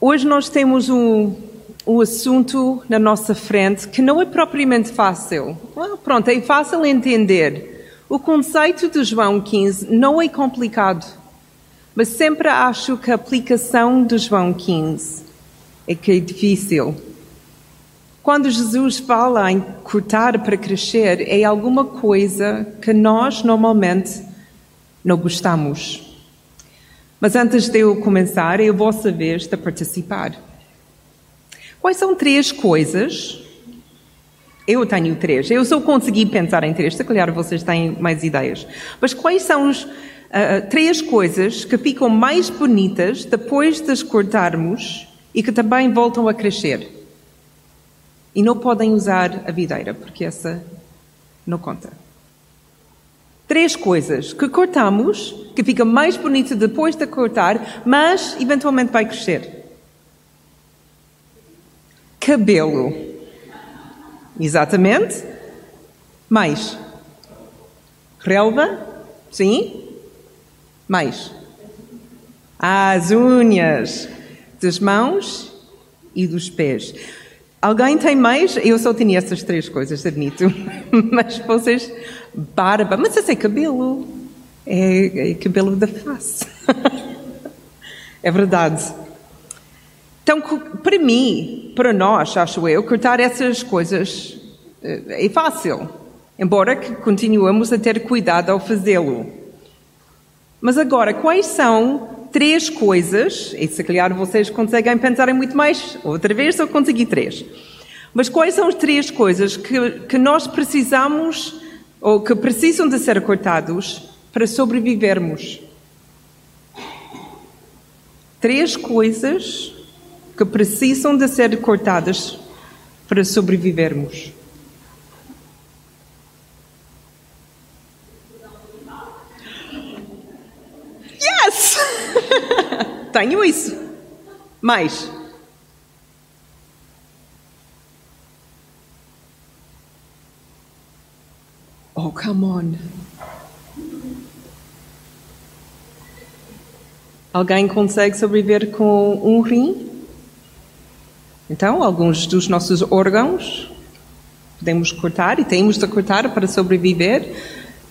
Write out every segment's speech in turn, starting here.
Hoje nós temos um, um assunto na nossa frente que não é propriamente fácil. Well, pronto, é fácil entender. O conceito de João 15 não é complicado, mas sempre acho que a aplicação de João 15 é que é difícil. Quando Jesus fala em cortar para crescer, é alguma coisa que nós normalmente não gostamos. Mas antes de eu começar, é a vossa vez de participar. Quais são três coisas? Eu tenho três. Eu só consegui pensar em três. Se calhar vocês têm mais ideias. Mas quais são as uh, três coisas que ficam mais bonitas depois de as cortarmos e que também voltam a crescer? E não podem usar a videira, porque essa não conta. Três coisas que cortamos, que fica mais bonito depois de cortar, mas eventualmente vai crescer. Cabelo. Exatamente. Mais. Relva. Sim. Mais. As unhas das mãos e dos pés. Alguém tem mais? Eu só tinha essas três coisas, admito. mas vocês, barba, mas esse é cabelo. É, é cabelo da face. é verdade. Então, para mim, para nós, acho eu, cortar essas coisas eh, é fácil. Embora que continuamos a ter cuidado ao fazê-lo. Mas agora, quais são três coisas, e se calhar vocês conseguem pensar em muito mais, outra vez só consegui três. Mas quais são as três coisas que, que nós precisamos ou que precisam de ser cortados para sobrevivermos? Três coisas que precisam de ser cortadas para sobrevivermos. Tenho isso. Mais. Oh, come on. Alguém consegue sobreviver com um rim? Então, alguns dos nossos órgãos podemos cortar e temos de cortar para sobreviver.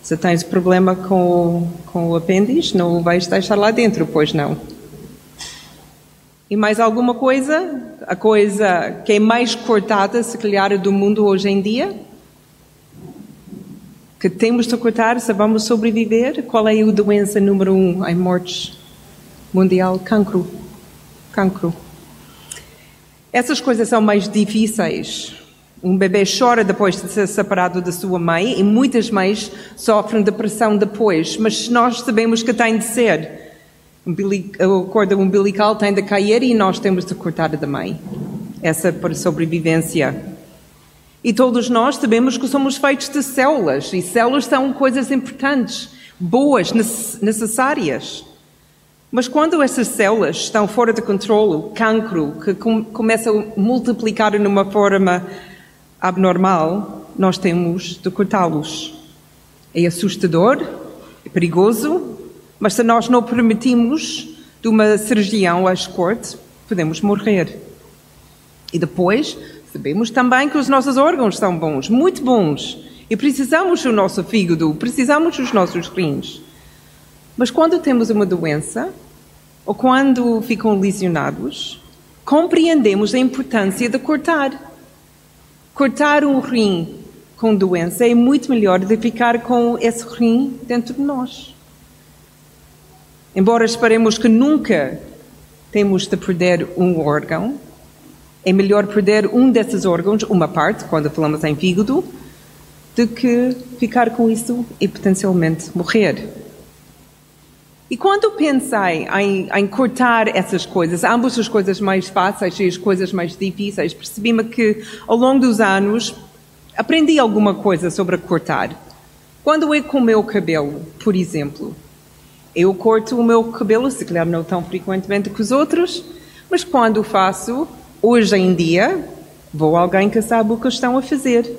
Se tens problema com, com o apêndice, não o vais deixar lá dentro, pois não. E mais alguma coisa? A coisa que é mais cortada, se calhar, do mundo hoje em dia? Que temos de cortar se vamos sobreviver? Qual é a doença número um em mortes mundial? Cancro. Cancro. Essas coisas são mais difíceis. Um bebê chora depois de ser separado da sua mãe e muitas mães sofrem depressão depois, mas nós sabemos que tem de ser a corda umbilical tem de cair e nós temos de cortar da mãe. Essa é para sobrevivência. E todos nós sabemos que somos feitos de células e células são coisas importantes, boas, necessárias. Mas quando essas células estão fora de controle, cancro, que começa a multiplicar numa forma abnormal, nós temos de cortá-los. É assustador, é perigoso, mas se nós não permitimos de uma cirurgião às cortes, podemos morrer. E depois, sabemos também que os nossos órgãos são bons, muito bons, e precisamos do nosso fígado, precisamos dos nossos rins. Mas quando temos uma doença, ou quando ficam lesionados, compreendemos a importância de cortar. Cortar um rim com doença é muito melhor do que ficar com esse rim dentro de nós. Embora esperemos que nunca temos de perder um órgão, é melhor perder um desses órgãos, uma parte, quando falamos em fígado, do que ficar com isso e potencialmente morrer. E quando pensei em, em, cortar essas coisas, ambas as coisas mais fáceis e as coisas mais difíceis, percebi-me que ao longo dos anos aprendi alguma coisa sobre cortar. Quando eu com o meu cabelo, por exemplo, eu corto o meu cabelo, se calhar não tão frequentemente que os outros, mas quando faço, hoje em dia, vou alguém que sabe o que estão a fazer.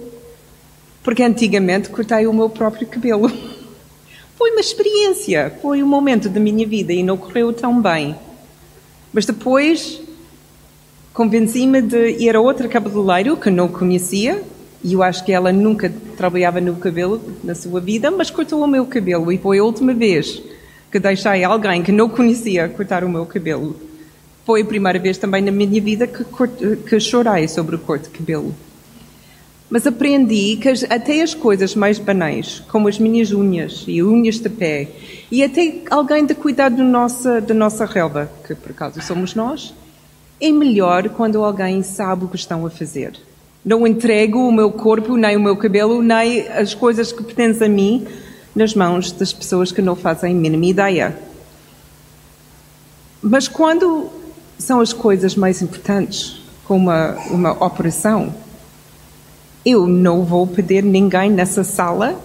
Porque antigamente cortei o meu próprio cabelo. Foi uma experiência, foi um momento da minha vida e não correu tão bem. Mas depois Convenci-me de ir a outra cabeleireiro que não conhecia, e eu acho que ela nunca trabalhava no cabelo na sua vida, mas cortou o meu cabelo, e foi a última vez que deixei alguém que não conhecia cortar o meu cabelo. Foi a primeira vez também na minha vida que, que chorei sobre o corte de cabelo. Mas aprendi que até as coisas mais banais, como as minhas unhas e unhas de pé, e até alguém de cuidar do nossa, da nossa relva, que por acaso somos nós, é melhor quando alguém sabe o que estão a fazer. Não entrego o meu corpo, nem o meu cabelo, nem as coisas que pertencem a mim nas mãos das pessoas que não fazem a mínima ideia. Mas quando são as coisas mais importantes, como uma, uma operação, eu não vou pedir ninguém nessa sala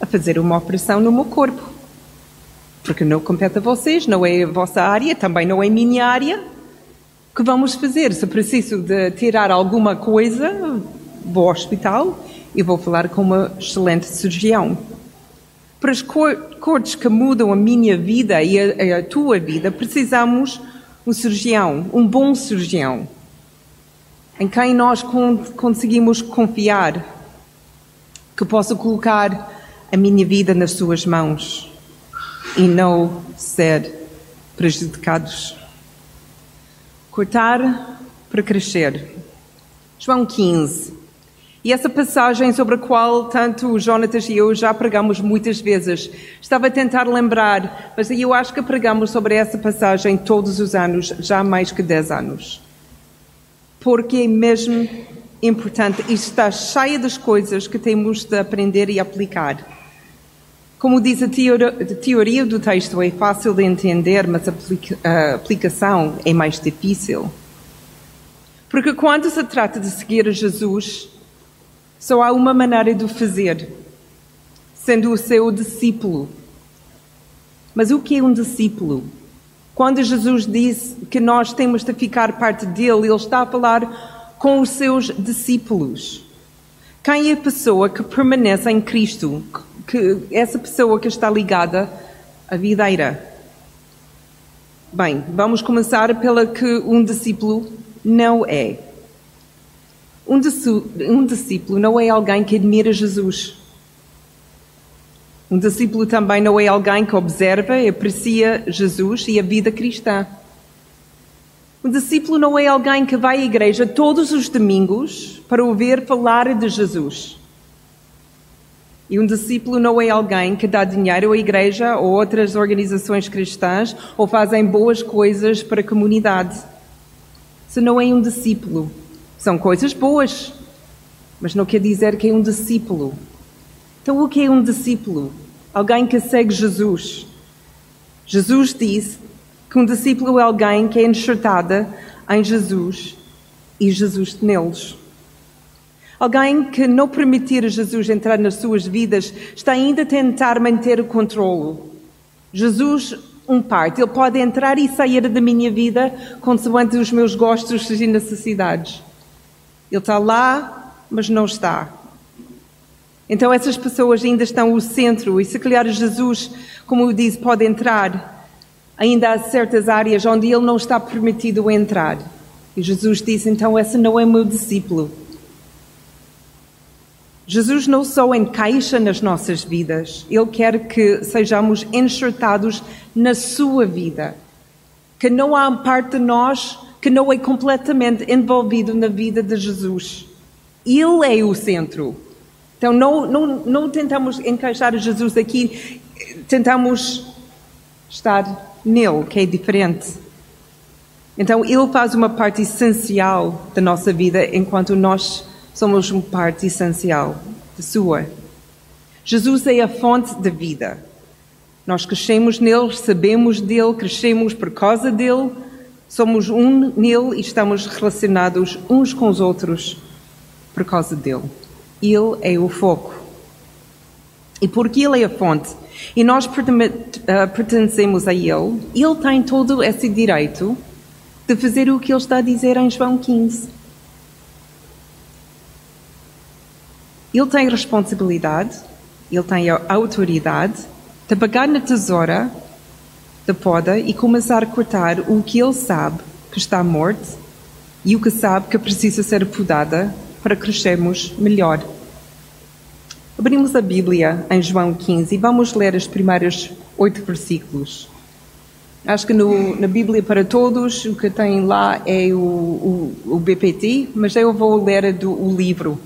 a fazer uma operação no meu corpo. Porque não compete a vocês, não é a vossa área, também não é minha área. Que vamos fazer? Se preciso de tirar alguma coisa, vou ao hospital e vou falar com uma excelente cirurgião. Para as cortes que mudam a minha vida e a, a tua vida, precisamos um cirurgião, um bom cirurgião em quem nós conseguimos confiar, que posso colocar a minha vida nas suas mãos e não ser prejudicados. Cortar para crescer. João 15. E essa passagem sobre a qual tanto o Jonatas e eu já pregamos muitas vezes. Estava a tentar lembrar, mas eu acho que pregamos sobre essa passagem todos os anos, já há mais que 10 anos porque é mesmo importante e está cheia das coisas que temos de aprender e aplicar. Como diz a teoria do texto, é fácil de entender, mas a aplicação é mais difícil. Porque quando se trata de seguir a Jesus, só há uma maneira de o fazer, sendo o seu discípulo. Mas o que é um discípulo? Quando Jesus disse que nós temos de ficar parte dele, ele está a falar com os seus discípulos. Quem é a pessoa que permanece em Cristo? Que essa pessoa que está ligada à videira. Bem, vamos começar pela que um discípulo não é. Um discípulo não é alguém que admira Jesus. Um discípulo também não é alguém que observa e aprecia Jesus e a vida cristã. Um discípulo não é alguém que vai à igreja todos os domingos para ouvir falar de Jesus. E um discípulo não é alguém que dá dinheiro à igreja ou outras organizações cristãs ou fazem boas coisas para a comunidade. Se não é um discípulo, são coisas boas, mas não quer dizer que é um discípulo. Então, o que é um discípulo? Alguém que segue Jesus. Jesus diz que um discípulo é alguém que é enxertada em Jesus e Jesus neles. Alguém que não permitir a Jesus entrar nas suas vidas está ainda a tentar manter o controle. Jesus, um parte, ele pode entrar e sair da minha vida consoante os meus gostos e necessidades. Ele está lá, mas não está. Então essas pessoas ainda estão no centro e se calhar Jesus, como disse, pode entrar. Ainda há certas áreas onde ele não está permitido entrar. E Jesus disse, então esse não é meu discípulo. Jesus não só encaixa nas nossas vidas, Ele quer que sejamos enxertados na sua vida. Que não há parte de nós que não é completamente envolvido na vida de Jesus. Ele é o centro. Então, não, não, não tentamos encaixar Jesus aqui, tentamos estar nele, que é diferente. Então, ele faz uma parte essencial da nossa vida, enquanto nós somos uma parte essencial da sua. Jesus é a fonte da vida. Nós crescemos nele, sabemos dele, crescemos por causa dele, somos um nele e estamos relacionados uns com os outros por causa dele. Ele é o foco. E porque Ele é a fonte e nós eh, pertencemos a Ele, Ele tem todo esse direito de fazer o que Ele está a dizer em João 15. Ele tem responsabilidade, ele tem a autoridade de pegar na tesoura da poda e começar a cortar o que ele sabe que está morto e o que sabe que precisa ser podada para crescermos melhor. Abrimos a Bíblia em João 15 e vamos ler os primeiros oito versículos. Acho que no, na Bíblia para Todos o que tem lá é o, o, o BPT, mas eu vou ler do, o livro.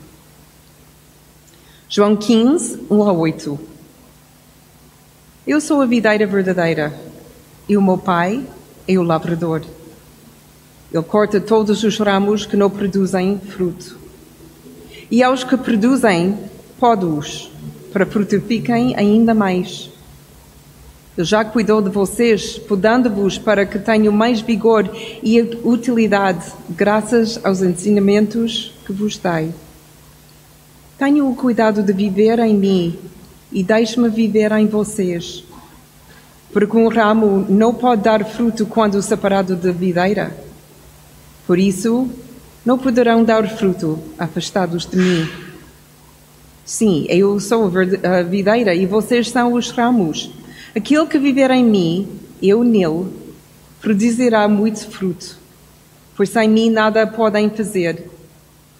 João 15, 1 a 8. Eu sou a videira verdadeira e o meu pai é o lavrador. Ele corta todos os ramos que não produzem fruto. E aos que produzem, pode-os, para frutifiquem ainda mais. Ele já cuidou de vocês, podando-vos para que tenham mais vigor e utilidade, graças aos ensinamentos que vos dei. Tenham o cuidado de viver em mim e deixe-me viver em vocês. Porque um ramo não pode dar fruto quando separado da videira. Por isso, não poderão dar fruto afastados de mim. Sim, eu sou a videira e vocês são os ramos. Aquele que viver em mim, eu nele, produzirá muito fruto, pois sem mim nada podem fazer.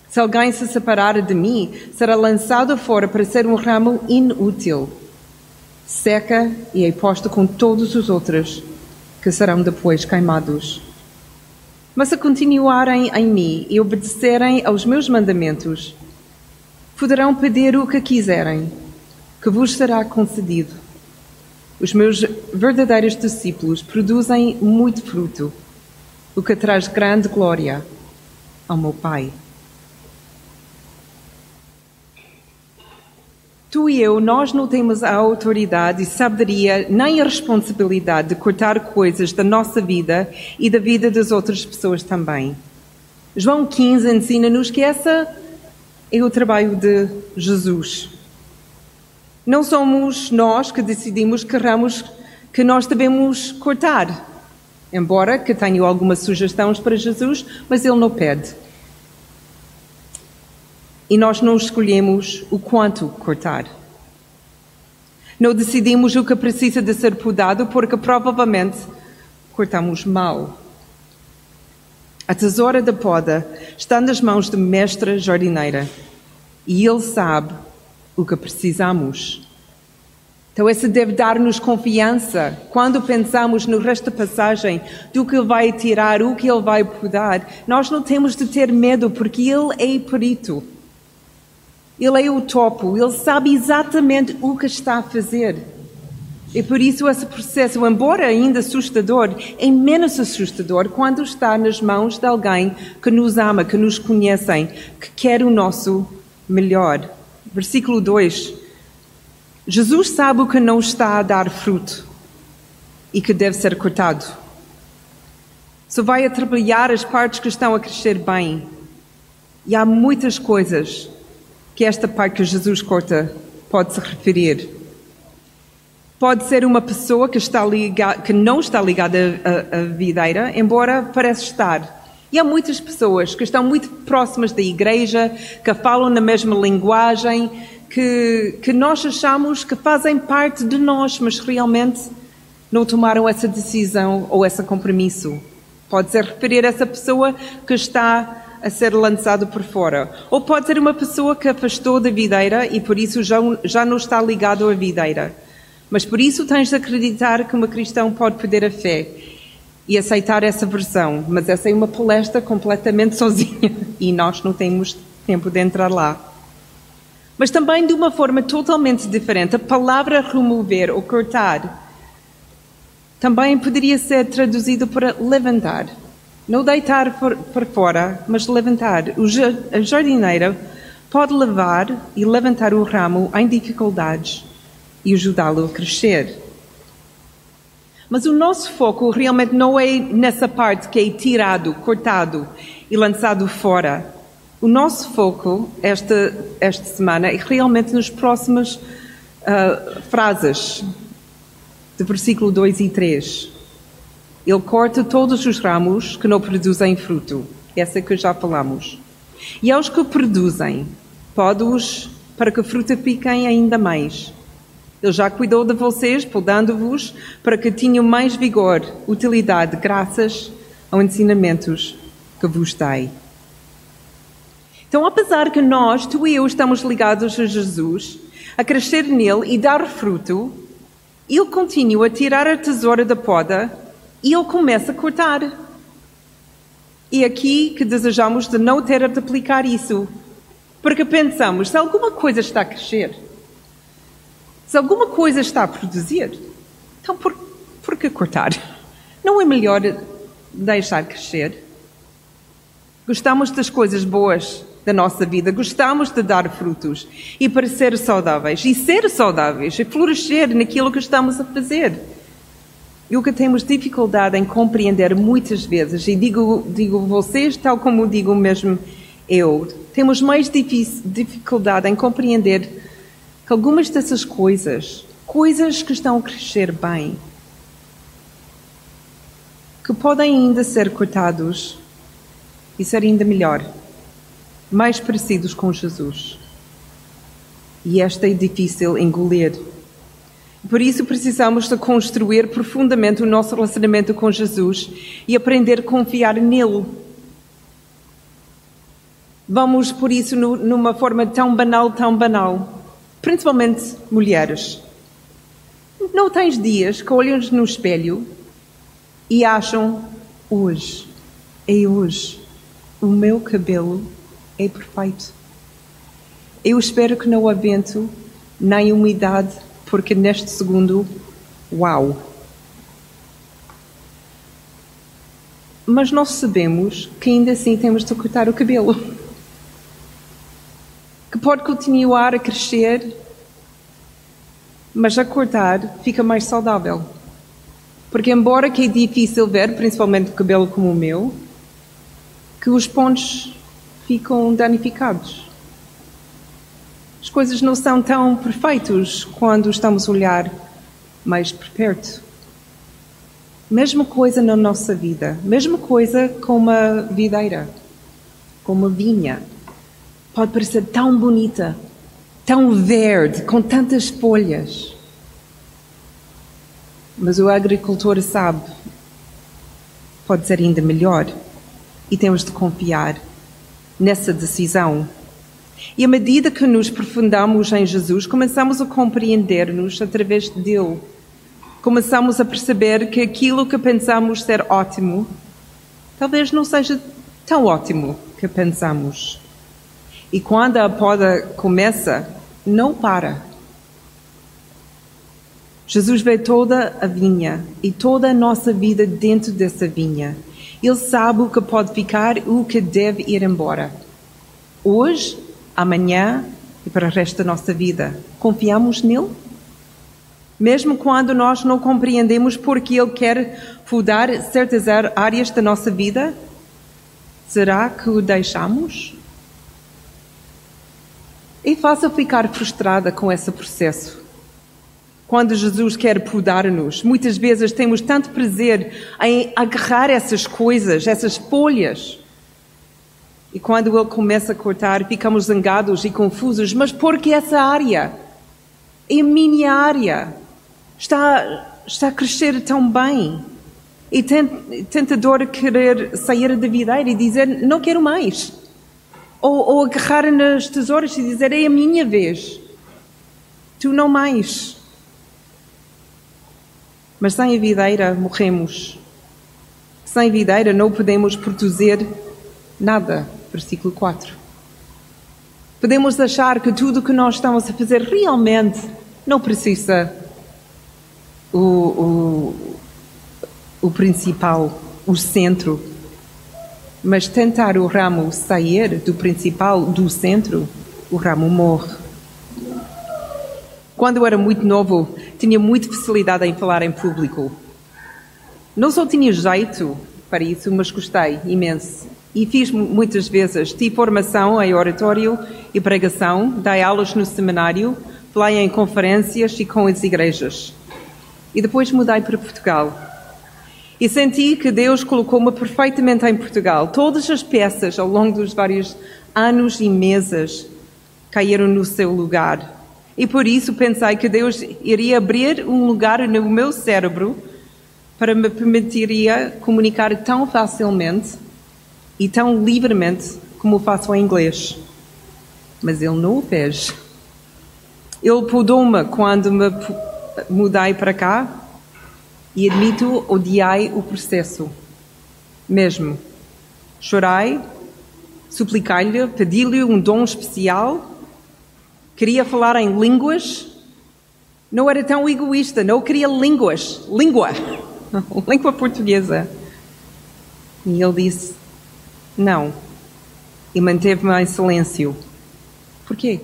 Se alguém se separar de mim, será lançado fora para ser um ramo inútil. Seca e é posto com todos os outros, que serão depois queimados. Mas se continuarem em mim e obedecerem aos meus mandamentos, poderão pedir o que quiserem, que vos será concedido. Os meus verdadeiros discípulos produzem muito fruto, o que traz grande glória ao meu Pai. Tu e eu, nós não temos a autoridade e sabedoria nem a responsabilidade de cortar coisas da nossa vida e da vida das outras pessoas também. João 15 ensina-nos que essa é o trabalho de Jesus. Não somos nós que decidimos que ramos que nós devemos cortar. Embora que tenha algumas sugestões para Jesus, mas ele não pede. E nós não escolhemos o quanto cortar. Não decidimos o que precisa de ser podado porque provavelmente cortamos mal. A tesoura da poda está nas mãos do mestre jardineira e ele sabe o que precisamos. Então, esse deve dar-nos confiança quando pensamos no resto da passagem do que ele vai tirar, o que ele vai podar. Nós não temos de ter medo, porque ele é perito. Ele é o topo, ele sabe exatamente o que está a fazer. E por isso esse processo, embora ainda assustador, é menos assustador quando está nas mãos de alguém que nos ama, que nos conhecem, que quer o nosso melhor. Versículo 2. Jesus sabe o que não está a dar fruto e que deve ser cortado. Só vai atrapalhar as partes que estão a crescer bem. E há muitas coisas que esta parte que Jesus corta pode se referir. Pode ser uma pessoa que, está ligada, que não está ligada à, à videira, embora pareça estar. E há muitas pessoas que estão muito próximas da igreja, que falam na mesma linguagem, que, que nós achamos que fazem parte de nós, mas realmente não tomaram essa decisão ou esse compromisso. Pode ser referir a essa pessoa que está a ser lançado por fora. Ou pode ser uma pessoa que afastou da videira e por isso já, já não está ligado à videira. Mas por isso tens de acreditar que uma cristã pode perder a fé e aceitar essa versão, mas essa é uma palestra completamente sozinha e nós não temos tempo de entrar lá. Mas também de uma forma totalmente diferente, a palavra remover ou cortar também poderia ser traduzido para levantar. Não deitar para fora, mas levantar. O jardineiro pode levar e levantar o ramo em dificuldades e ajudá-lo a crescer. Mas o nosso foco realmente não é nessa parte que é tirado, cortado e lançado fora. O nosso foco esta, esta semana é realmente nas próximas uh, frases de versículo 2 e 3. Ele corta todos os ramos que não produzem fruto. Essa que já falamos. E aos que produzem, pode-os para que frutifiquem ainda mais. Ele já cuidou de vocês, podando-vos para que tenham mais vigor, utilidade, graças aos ensinamentos que vos dei. Então, apesar que nós, tu e eu, estamos ligados a Jesus, a crescer nele e dar fruto, ele continua a tirar a tesoura da poda e ele começa a cortar. E aqui que desejamos de não ter de aplicar isso, porque pensamos, se alguma coisa está a crescer, se alguma coisa está a produzir, então por, por que cortar? Não é melhor deixar crescer? Gostamos das coisas boas da nossa vida, gostamos de dar frutos e para ser saudáveis. E ser saudáveis e florescer naquilo que estamos a fazer. E o que temos dificuldade em compreender muitas vezes, e digo, digo vocês tal como digo mesmo eu, temos mais dificuldade em compreender que algumas dessas coisas, coisas que estão a crescer bem, que podem ainda ser cortados e ser ainda melhor, mais parecidos com Jesus. E esta é difícil engolir. Por isso precisamos de construir profundamente o nosso relacionamento com Jesus e aprender a confiar nele. Vamos por isso no, numa forma tão banal, tão banal, principalmente mulheres. Não tens dias que olham no espelho e acham hoje, é hoje, o meu cabelo é perfeito. Eu espero que não há vento nem umidade, porque neste segundo, uau! Mas nós sabemos que ainda assim temos de cortar o cabelo. Que pode continuar a crescer, mas a cortar fica mais saudável. Porque embora que é difícil ver, principalmente o cabelo como o meu, que os pontos ficam danificados. As coisas não são tão perfeitas quando estamos a olhar mais por perto. Mesma coisa na nossa vida, mesma coisa com uma videira, com uma vinha. Pode parecer tão bonita, tão verde, com tantas folhas. Mas o agricultor sabe, pode ser ainda melhor, e temos de confiar nessa decisão. E à medida que nos aprofundamos em Jesus, começamos a compreender-nos através dele. Começamos a perceber que aquilo que pensamos ser ótimo, talvez não seja tão ótimo que pensamos. E quando a poda começa, não para. Jesus vê toda a vinha e toda a nossa vida dentro dessa vinha. Ele sabe o que pode ficar e o que deve ir embora. Hoje, amanhã e para o resto da nossa vida. Confiamos nele? Mesmo quando nós não compreendemos porque ele quer mudar certas áreas da nossa vida, será que o deixamos? É fácil ficar frustrada com esse processo quando Jesus quer podar-nos. Muitas vezes temos tanto prazer em agarrar essas coisas, essas folhas. E quando ele começa a cortar, ficamos zangados e confusos. Mas por que essa área? É a minha área. Está, está a crescer tão bem. E tentador querer sair da videira e dizer, não quero mais. Ou, ou agarrar nas tesouras e dizer, é a minha vez. Tu não mais. Mas sem a videira morremos. Sem videira não podemos produzir nada. Versículo 4. Podemos achar que tudo o que nós estamos a fazer realmente não precisa o, o, o principal, o centro. Mas tentar o ramo sair do principal, do centro, o ramo morre. Quando eu era muito novo, tinha muita facilidade em falar em público. Não só tinha jeito para isso, mas gostei imenso. E fiz muitas vezes. Tive formação em oratório e pregação, dei aulas no seminário, falei em conferências e com as igrejas. E depois mudei para Portugal. E senti que Deus colocou-me perfeitamente em Portugal. Todas as peças ao longo dos vários anos e meses caíram no seu lugar. E por isso pensei que Deus iria abrir um lugar no meu cérebro para me permitiria comunicar tão facilmente e tão livremente como faço em inglês. Mas ele não o fez. Ele pudou-me quando me mudei para cá e admito, odiei o processo. Mesmo. Chorei, supliquei-lhe, pedi-lhe um dom especial, queria falar em línguas. Não era tão egoísta, não queria línguas. Língua. Língua portuguesa. E ele disse: Não. E manteve-me em silêncio. Por quê?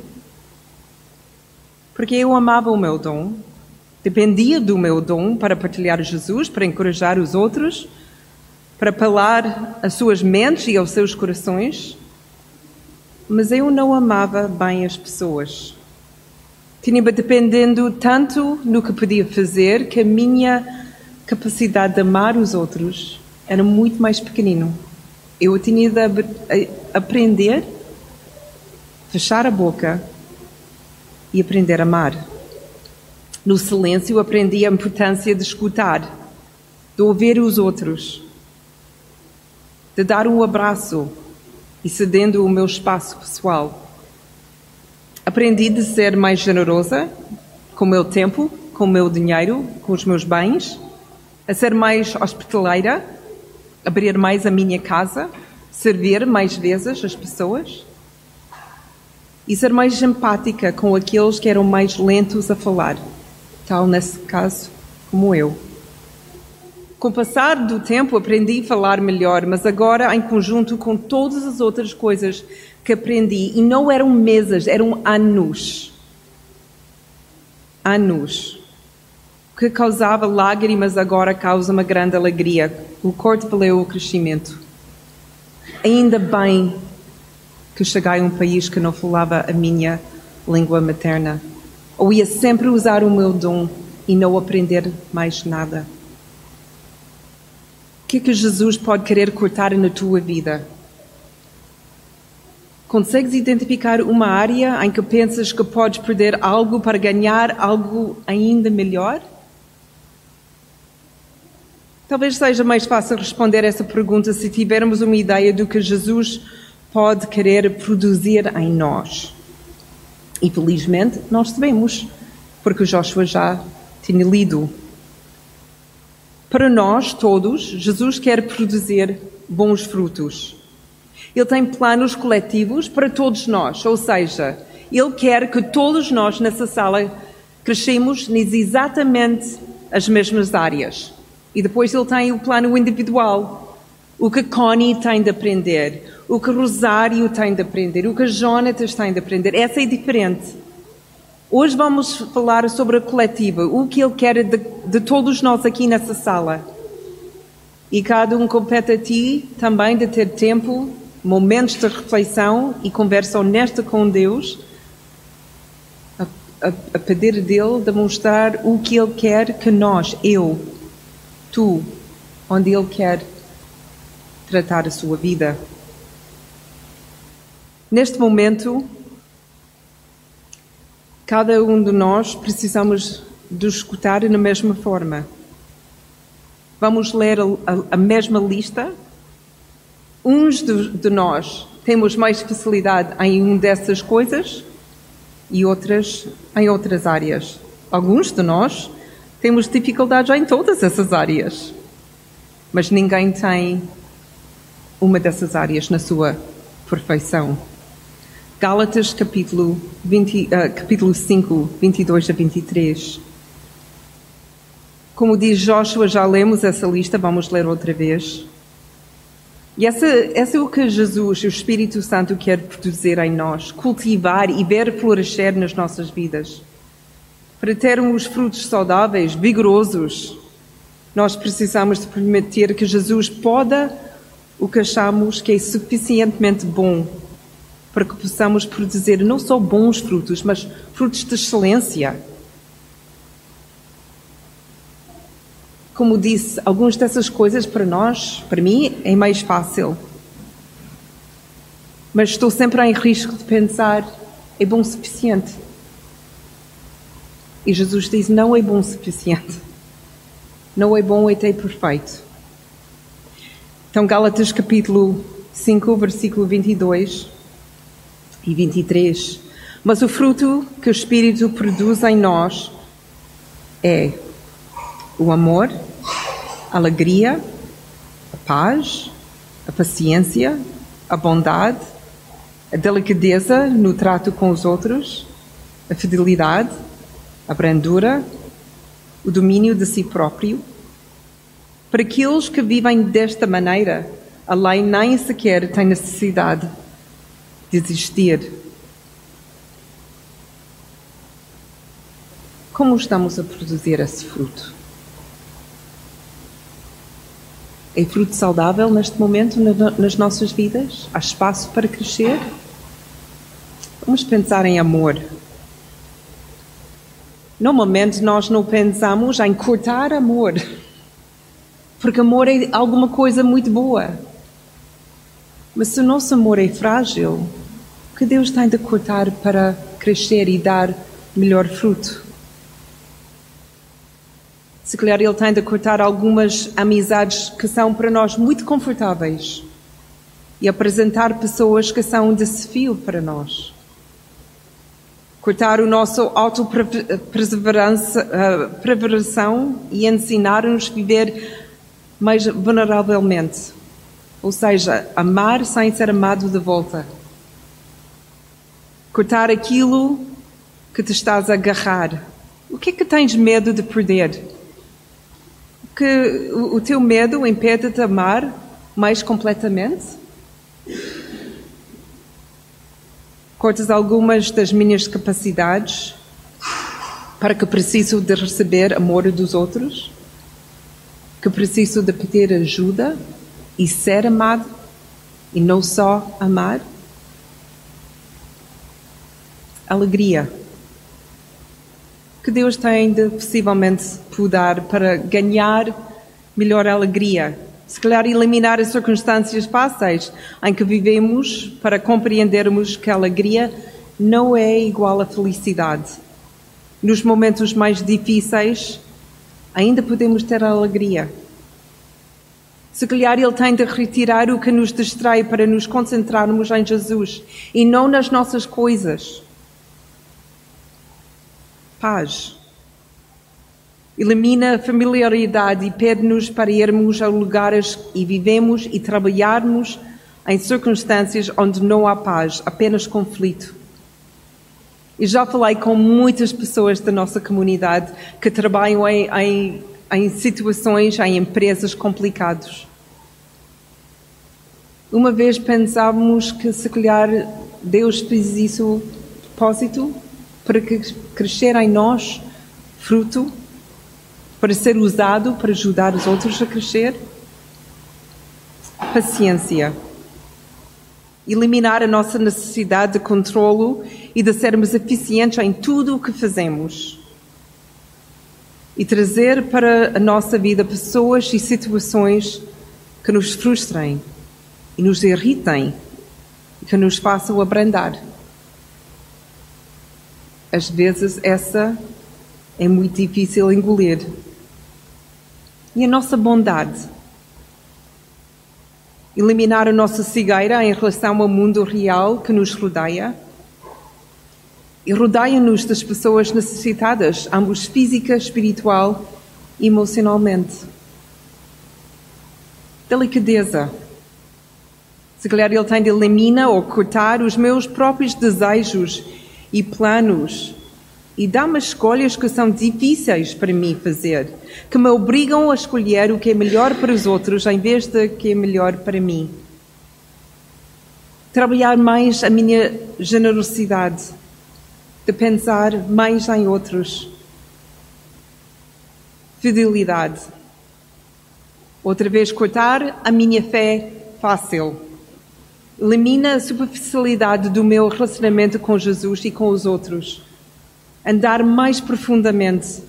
Porque eu amava o meu dom, dependia do meu dom para partilhar Jesus, para encorajar os outros, para falar às suas mentes e aos seus corações. Mas eu não amava bem as pessoas. Tinha-me dependendo tanto no que podia fazer que a minha capacidade de amar os outros era muito mais pequenino. Eu tinha de aprender, fechar a boca e aprender a amar. No silêncio aprendi a importância de escutar, de ouvir os outros, de dar um abraço e cedendo o meu espaço pessoal. Aprendi de ser mais generosa com o meu tempo, com o meu dinheiro, com os meus bens, a ser mais hospitaleira, abrir mais a minha casa, servir mais vezes as pessoas e ser mais empática com aqueles que eram mais lentos a falar, tal nesse caso como eu. Com o passar do tempo aprendi a falar melhor, mas agora em conjunto com todas as outras coisas que aprendi, e não eram meses, eram anos. Anos. Que causava lágrimas agora causa uma grande alegria. O corte valeu o crescimento. Ainda bem que cheguei a um país que não falava a minha língua materna. Ou ia sempre usar o meu dom e não aprender mais nada. O que é que Jesus pode querer cortar na tua vida? Consegues identificar uma área em que pensas que podes perder algo para ganhar algo ainda melhor? Talvez seja mais fácil responder essa pergunta se tivermos uma ideia do que Jesus pode querer produzir em nós. E felizmente nós sabemos, porque Joshua já tinha lido. Para nós todos, Jesus quer produzir bons frutos. Ele tem planos coletivos para todos nós, ou seja, Ele quer que todos nós nessa sala crescemos nas exatamente as mesmas áreas. E depois Ele tem o plano individual, o que Connie tem de aprender, o que Rosário tem de aprender, o que Jonatas tem de aprender. Essa é diferente. Hoje vamos falar sobre a coletiva, o que Ele quer de, de todos nós aqui nessa sala. E cada um compete a ti também de ter tempo, momentos de reflexão e conversa honesta com Deus, a, a, pedir dele demonstrar o que Ele quer que nós, eu, tu, onde Ele quer tratar a sua vida. Neste momento, cada um de nós precisamos de escutar na mesma forma. Vamos ler a, a, a mesma lista. Uns de, de, nós temos mais facilidade em uma dessas coisas e outras em outras áreas. Alguns de nós temos dificuldades em todas essas áreas. Mas ninguém tem uma dessas áreas na sua perfeição. Gálatas capítulo, 20, uh, capítulo 5, 22 a 23. Como diz Joshua, já lemos essa lista, vamos ler outra vez. E essa, essa é o que Jesus, o Espírito Santo, quer produzir em nós, cultivar e ver florescer nas nossas vidas. Para termos frutos saudáveis, vigorosos, nós precisamos de permitir que Jesus poda o que achamos que é suficientemente bom para que possamos produzir não só bons frutos, mas frutos de excelência. Como disse, algumas dessas coisas para nós, para mim, é mais fácil. Mas estou sempre em risco de pensar: é bom o suficiente? E Jesus diz: não é bom o suficiente. Não é bom até perfeito. Então, Gálatas capítulo 5, versículo 22 e 23. Mas o fruto que o Espírito produz em nós é o amor, a alegria, a paz, a paciência, a bondade, a delicadeza no trato com os outros, a fidelidade, a brandura, o domínio de si próprio. Para aqueles que vivem desta maneira, a lei nem sequer tem necessidade de existir. Como estamos a produzir esse fruto? É fruto saudável neste momento nas nossas vidas? Há espaço para crescer? Vamos pensar em amor. Normalmente nós não pensamos em cortar amor, porque amor é alguma coisa muito boa. Mas se o nosso amor é frágil, o que Deus tem de cortar para crescer e dar melhor fruto? Se calhar Ele tem de cortar algumas amizades que são para nós muito confortáveis e apresentar pessoas que são um desafio para nós cortar o nosso auto-preservação e ensinar-nos a viver mais vulneravelmente. Ou seja, amar sem ser amado de volta. Cortar aquilo que te estás a agarrar. O que é que tens medo de perder? Que o teu medo impede de amar mais completamente? Cortas algumas das minhas capacidades para que preciso de receber amor dos outros, que preciso de pedir ajuda e ser amado e não só amar. Alegria. Que Deus tem de possivelmente pudar para ganhar melhor alegria se calhar eliminar as circunstâncias fáceis em que vivemos para compreendermos que a alegria não é igual à felicidade. Nos momentos mais difíceis, ainda podemos ter a alegria. Se calhar Ele tem de retirar o que nos distrai para nos concentrarmos em Jesus e não nas nossas coisas. Paz. Elimina a familiaridade e pede-nos para irmos a lugares e vivemos e trabalharmos em circunstâncias onde não há paz, apenas conflito. E já falei com muitas pessoas da nossa comunidade que trabalham em, em, em situações, em empresas complicadas. Uma vez pensávamos que se calhar Deus fez isso de propósito para que crescer em nós fruto para ser usado para ajudar os outros a crescer? Paciência. Eliminar a nossa necessidade de controlo e de sermos eficientes em tudo o que fazemos. E trazer para a nossa vida pessoas e situações que nos frustrem e nos irritem e que nos façam abrandar. Às vezes essa é muito difícil engolir e a nossa bondade. Eliminar a nossa cegueira em relação ao mundo real que nos rodeia. E rodeia-nos das pessoas necessitadas, ambos física, espiritual e emocionalmente. Delicadeza. Se calhar ele tem de eliminar ou cortar os meus próprios desejos e planos e dá-me escolhas que são difíceis para mim fazer, que me obrigam a escolher o que é melhor para os outros em vez de o que é melhor para mim. Trabalhar mais a minha generosidade, de pensar mais em outros. Fidelidade. Outra vez, cortar a minha fé fácil. Elimina a superficialidade do meu relacionamento com Jesus e com os outros andar mais profundamente,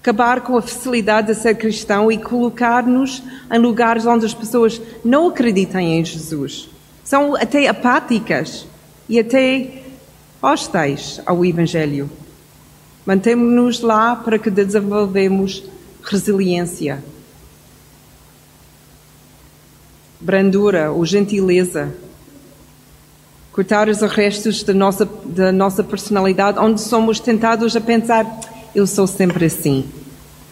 acabar com a facilidade de ser cristão e colocar-nos em lugares onde as pessoas não acreditam em Jesus. São até apáticas e até hostis ao Evangelho. Mantemos-nos lá para que desenvolvemos resiliência. brandura ou gentileza. Cortar os restos da nossa, da nossa personalidade, onde somos tentados a pensar: eu sou sempre assim,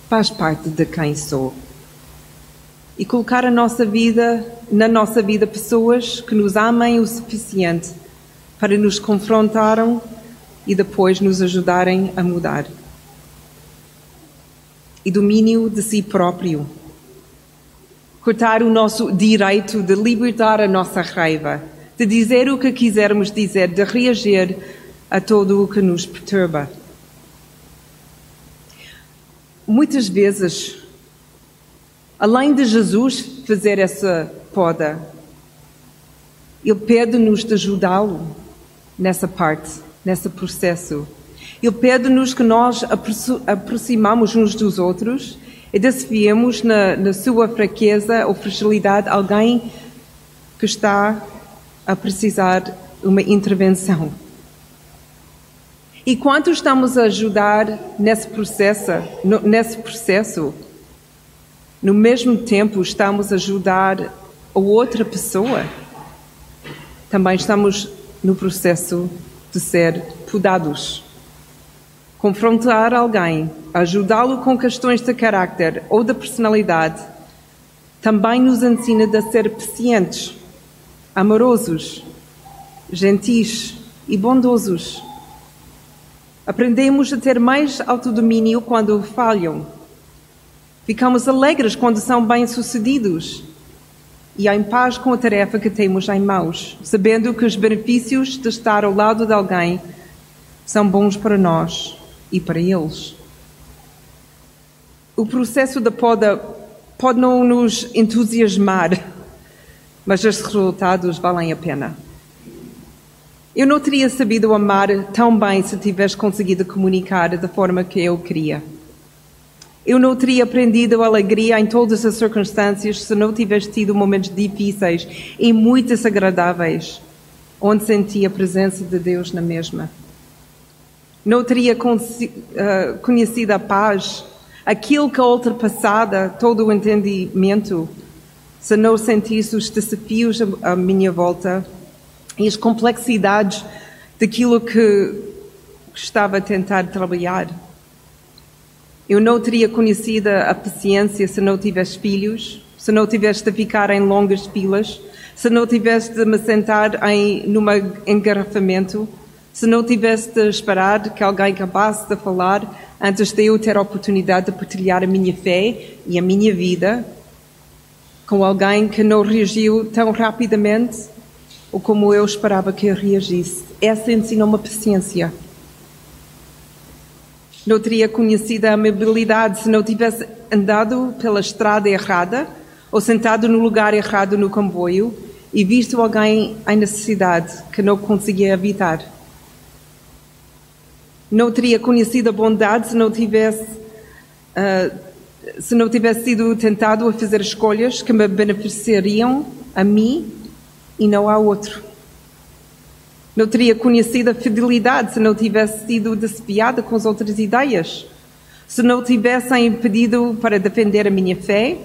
faz parte de quem sou. E colocar a nossa vida, na nossa vida, pessoas que nos amem o suficiente para nos confrontarem e depois nos ajudarem a mudar. E domínio de si próprio. Cortar o nosso direito de libertar a nossa raiva de dizer o que quisermos dizer, de reagir a tudo o que nos perturba. Muitas vezes, além de Jesus fazer essa poda, Ele pede-nos de ajudá-lo nessa parte, nesse processo. Ele pede-nos que nós aproximamos uns dos outros e desafiemos na, na sua fraqueza ou fragilidade alguém que está a precisar uma intervenção. E quanto estamos a ajudar nesse processo, no, nesse processo, no mesmo tempo estamos a ajudar a outra pessoa, também estamos no processo de ser podados. Confrontar alguém, ajudá-lo com questões de caráter ou de personalidade, também nos ensina a ser pacientes amorosos, gentis e bondosos. Aprendemos a ter mais autodomínio quando falham. Ficamos alegres quando são bem-sucedidos e em paz com a tarefa que temos em mãos, sabendo que os benefícios de estar ao lado de alguém são bons para nós e para eles. O processo da poda pode não nos entusiasmar mas os resultados valem a pena. Eu não teria sabido amar tão bem se tivesse conseguido comunicar da forma que eu queria. Eu não teria aprendido alegria em todas as circunstâncias se não tivesse tido momentos difíceis e muito desagradáveis, onde senti a presença de Deus na mesma. Não teria ah, conhecido a paz, aquilo que ultrapassada todo o entendimento se não sentisse os desafios à minha volta e as complexidades daquilo que estava a tentar trabalhar. Eu não teria conhecido a paciência se não tivesse filhos, se não tivesse de ficar em longas filas, se não tivesse de me sentar em num engarrafamento, se não tivesse de esperar que alguém acabasse de falar antes de eu ter a oportunidade de partilhar a minha fé e a minha vida com alguém que não reagiu tão rapidamente ou como eu esperava que reagisse. Essa ensinou uma paciência. Não teria conhecido a amabilidade se não tivesse andado pela estrada errada ou sentado no lugar errado no comboio e visto alguém em necessidade que não conseguia evitar. Não teria conhecido a bondade se não tivesse uh, se não tivesse sido tentado a fazer escolhas que me beneficiariam a mim e não ao outro. Não teria conhecido a fidelidade se não tivesse sido desviada com as outras ideias. Se não tivessem pedido para defender a minha fé,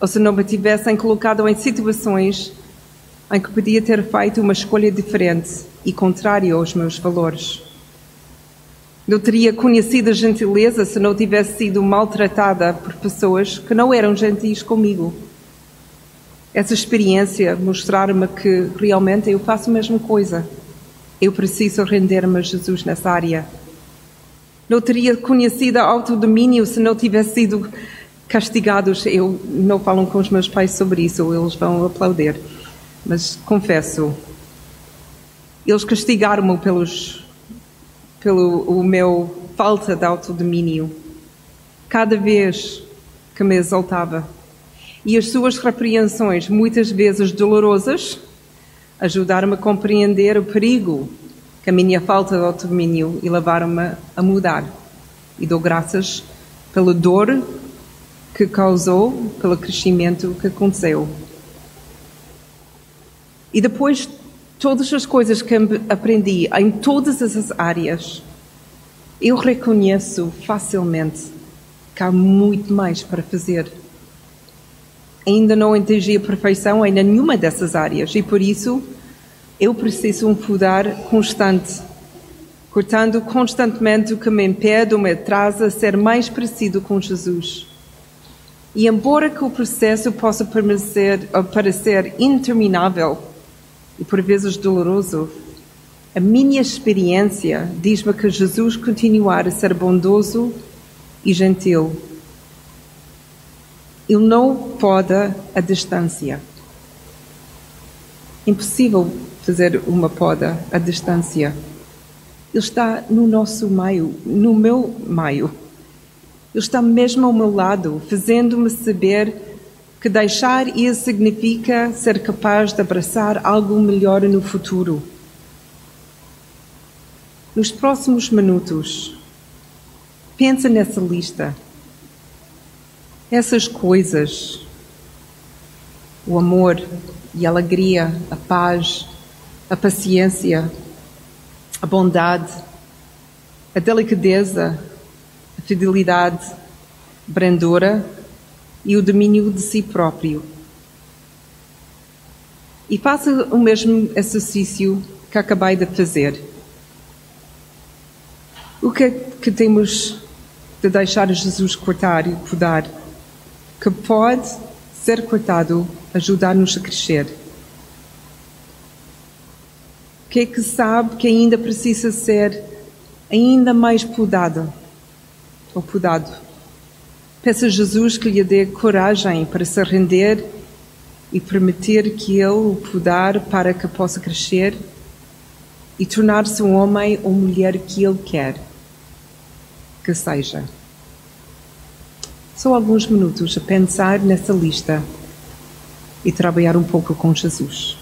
ou se não me tivessem colocado em situações em que podia ter feito uma escolha diferente e contrária aos meus valores. Não teria conhecido a gentileza se não tivesse sido maltratada por pessoas que não eram gentis comigo. Essa experiência mostrar-me que realmente eu faço a mesma coisa. Eu preciso render-me a Jesus nessa área. Não teria conhecido autodomínio se não tivesse sido castigados. Eu não falo com os meus pais sobre isso, eles vão aplaudir. Mas confesso, eles castigaram-me pelos pelo o meu falta de autodomínio, cada vez que me exaltava. E as suas repreensões, muitas vezes dolorosas, ajudaram-me a compreender o perigo que a minha falta de autodomínio e levaram-me a mudar. E dou graças pela dor que causou, pelo crescimento que aconteceu. E depois todas as coisas que aprendi em todas as áreas, eu reconheço facilmente que há muito mais para fazer. Ainda não atingi a perfeição em nenhuma dessas áreas e por isso eu preciso um cuidar constante, cortando constantemente o que me impede ou me atrasa a ser mais parecido com Jesus. E embora que o processo possa parecer interminável e por vezes doloroso, a minha experiência diz-me que Jesus continuar a ser bondoso e gentil. Ele não pode a distância. Impossível fazer uma poda à distância. Ele está no nosso meio, no meu meio. Ele está mesmo ao meu lado, fazendo-me saber que deixar ir significa ser capaz de abraçar algo melhor no futuro. Nos próximos minutos, pensa nessa lista. Essas coisas, o amor e a alegria, a paz, a paciência, a bondade, a delicadeza, a fidelidade, a brandura e o domínio de si próprio. E faça o mesmo exercício que acabei de fazer. O que é que temos de deixar Jesus cortar e cuidar, que pode ser cortado, ajudar-nos a crescer? O que é que sabe que ainda precisa ser ainda mais podado ou podado? Peça a Jesus que lhe dê coragem para se render e permitir que Ele o podar para que possa crescer e tornar-se um homem ou mulher que Ele quer que seja. Só alguns minutos a pensar nessa lista e trabalhar um pouco com Jesus.